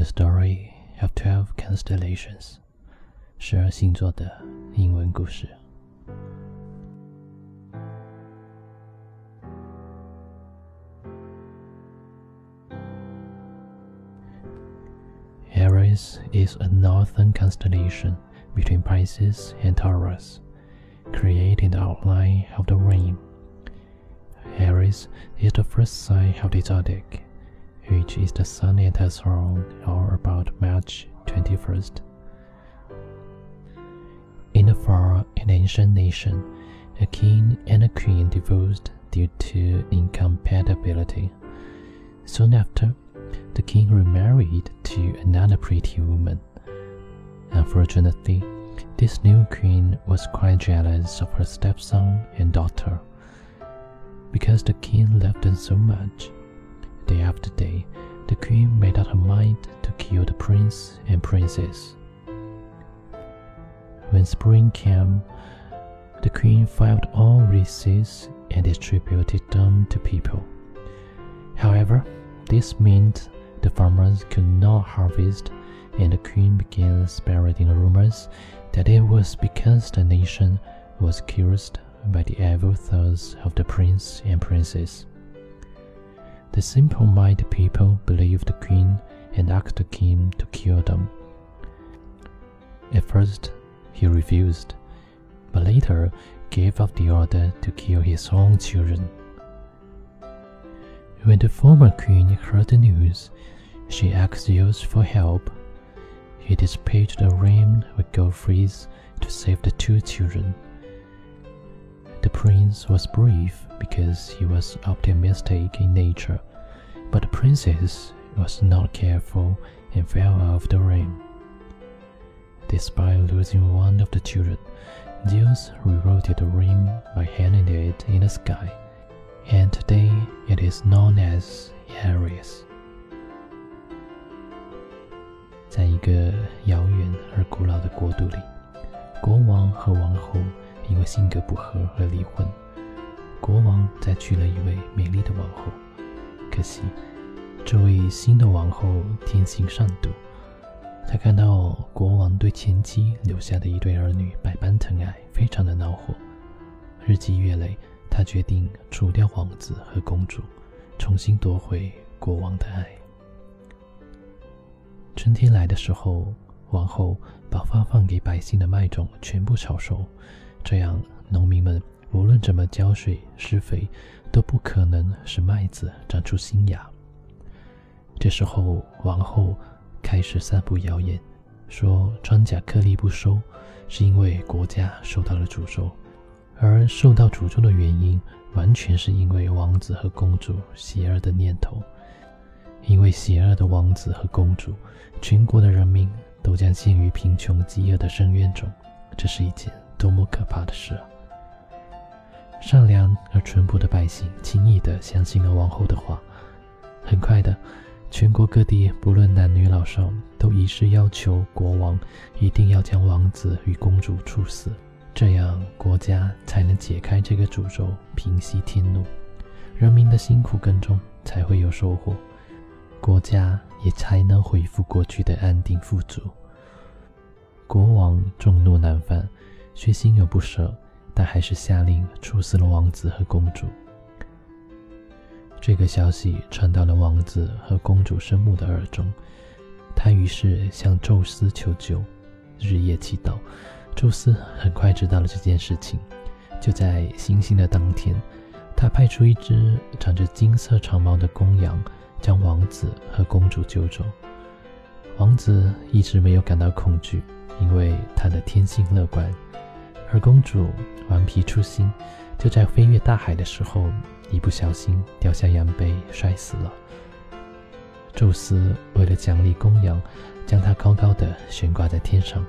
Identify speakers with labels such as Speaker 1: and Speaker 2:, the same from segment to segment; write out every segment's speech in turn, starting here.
Speaker 1: The Story of Twelve Constellations，十二星座的英文故事。Aries is a northern constellation between Pisces and Taurus, creating the outline of the ring. Aries is the first sign of the zodiac which is the sun enters throne or about March 21st. In a far and ancient nation, a king and a queen divorced due to incompatibility. Soon after, the king remarried to another pretty woman. Unfortunately, this new queen was quite jealous of her stepson and daughter. Because the king loved them so much, Day after day, the queen made up her mind to kill the prince and princess. When spring came, the queen filed all wreaths and distributed them to people. However, this meant the farmers could not harvest, and the queen began spreading rumors that it was because the nation was cursed by the evil thoughts of the prince and princess. The simple-minded people believed the queen and asked the king to kill them. At first, he refused, but later gave up the order to kill his own children. When the former queen heard the news, she asked Zeus for help. He dispatched a ram with gold fleece to save the two children. The prince was brave because he was optimistic in nature, but the princess was not careful and fell off the ring. Despite losing one of the children, Zeus rewrote the ring by hanging it in the sky, and today it is known as Aries. 在一个遥远而古老的国度里，国王和王后 因为性格不合而离婚。国王再娶了一位美丽的王后，可惜这位新的王后天性善妒，她看到国王对前妻留下的一对儿女百般疼爱，非常的恼火。日积月累，她决定除掉王子和公主，重新夺回国王的爱。春天来的时候，王后把发放给百姓的麦种全部炒熟。这样，农民们无论怎么浇水施肥，都不可能使麦子长出新芽。这时候，王后开始散布谣言，说庄稼颗粒不收，是因为国家受到了诅咒，而受到诅咒的原因，完全是因为王子和公主邪恶的念头。因为邪恶的王子和公主，全国的人民都将陷于贫穷饥饿的深渊中。这是一件。多么可怕的事啊！善良而淳朴的百姓轻易地相信了王后的话。很快的，全国各地不论男女老少，都一致要求国王一定要将王子与公主处死，这样国家才能解开这个诅咒，平息天怒，人民的辛苦耕种才会有收获，国家也才能恢复过去的安定富足。国王众怒难犯。却心有不舍，但还是下令处死了王子和公主。这个消息传到了王子和公主生母的耳中，他于是向宙斯求救，日夜祈祷。宙斯很快知道了这件事情，就在星星的当天，他派出一只长着金色长毛的公羊，将王子和公主救走。王子一直没有感到恐惧，因为他的天性乐观。而公主顽皮初心，就在飞越大海的时候，一不小心掉下羊背，摔死了。宙斯为了奖励公羊，将它高高的悬挂在天上，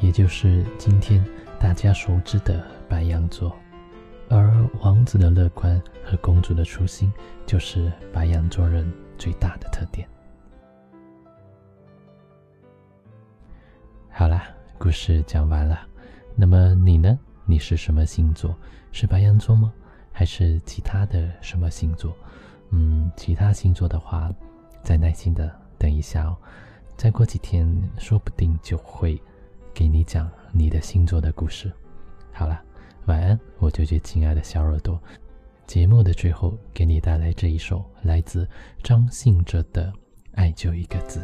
Speaker 1: 也就是今天大家熟知的白羊座。而王子的乐观和公主的初心，就是白羊座人最大的特点。好啦，故事讲完了。那么你呢？你是什么星座？是白羊座吗？还是其他的什么星座？嗯，其他星座的话，再耐心的等一下哦。再过几天，说不定就会给你讲你的星座的故事。好了，晚安，我舅舅亲爱的小耳朵。节目的最后，给你带来这一首来自张信哲的《爱就一个字》。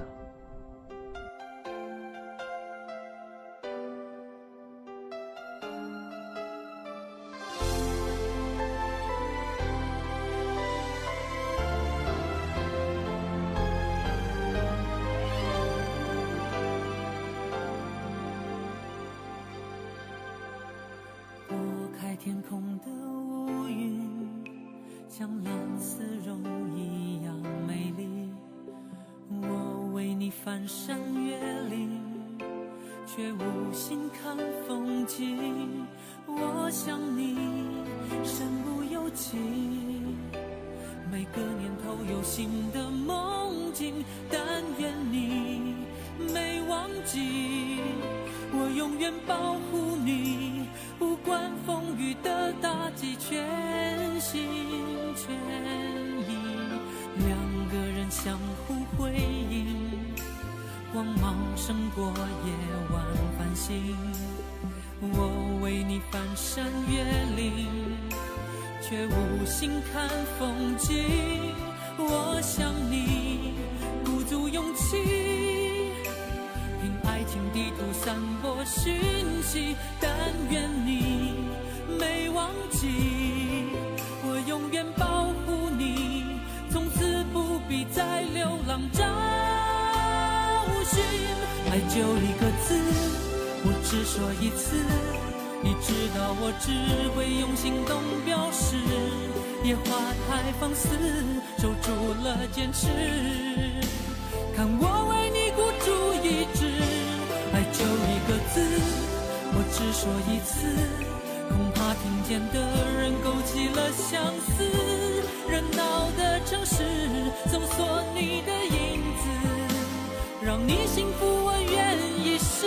Speaker 2: 翻山越岭，却无心看风景。我想你身不由己，每个年头有新的梦境，但愿你没忘记，我永远保护你，不管风雨。心看风景。我想你鼓足勇气，凭爱情地图散播讯息。但愿你没忘记。我永远保护你，从此不必再流浪找寻。爱就一个字，我只说一次。你知道我只会用行动表示。野花太放肆，守住了坚持。看我为你孤注一掷。爱就一个字，我只说一次。恐怕听见的人勾起了相思，热闹的城市搜索你的影子，让你幸福，我愿意试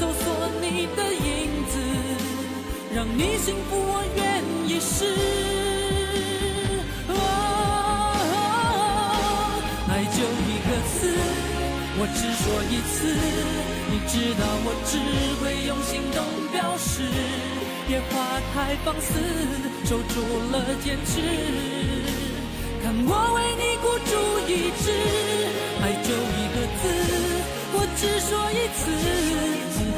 Speaker 2: 让你幸福我愿一世。爱就一个字，我只说一次，你知道我只会用行动表示，野花太放肆，守住了坚持。看我为你孤注一掷，爱就一个字，我只说一次，